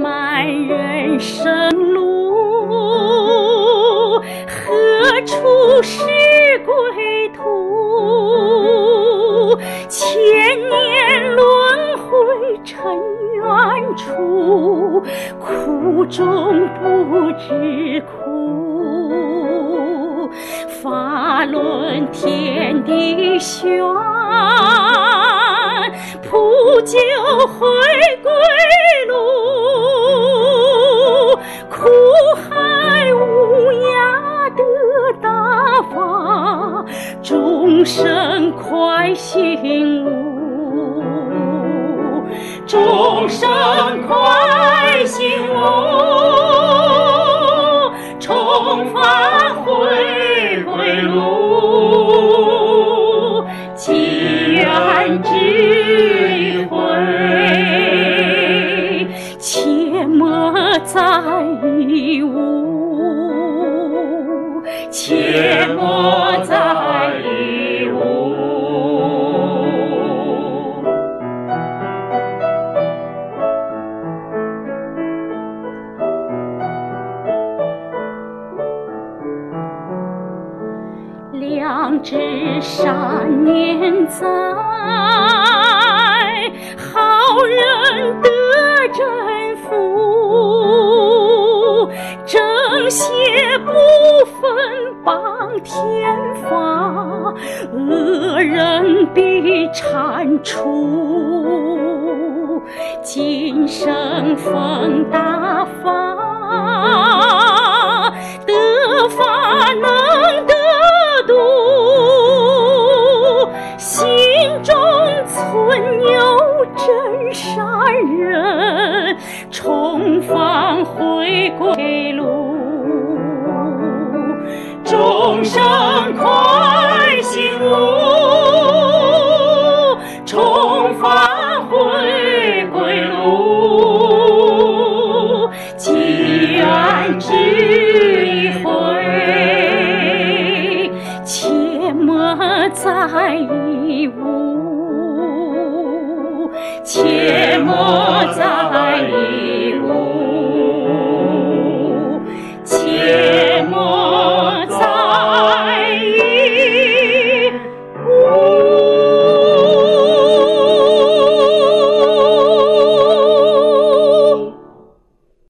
漫人生路何处是归途千年轮回尘缘处苦中不知苦法轮天地旋普救回归快醒悟，众生快醒悟，重返回归路，机缘智慧，切莫再疑误，切莫知善念在，好人得真福，正邪不分帮天法，恶人必铲除。今生逢大法，真善人，重返回归路，众生快醒悟，重返回归路，祈愿智慧，切莫再疑误，切莫在意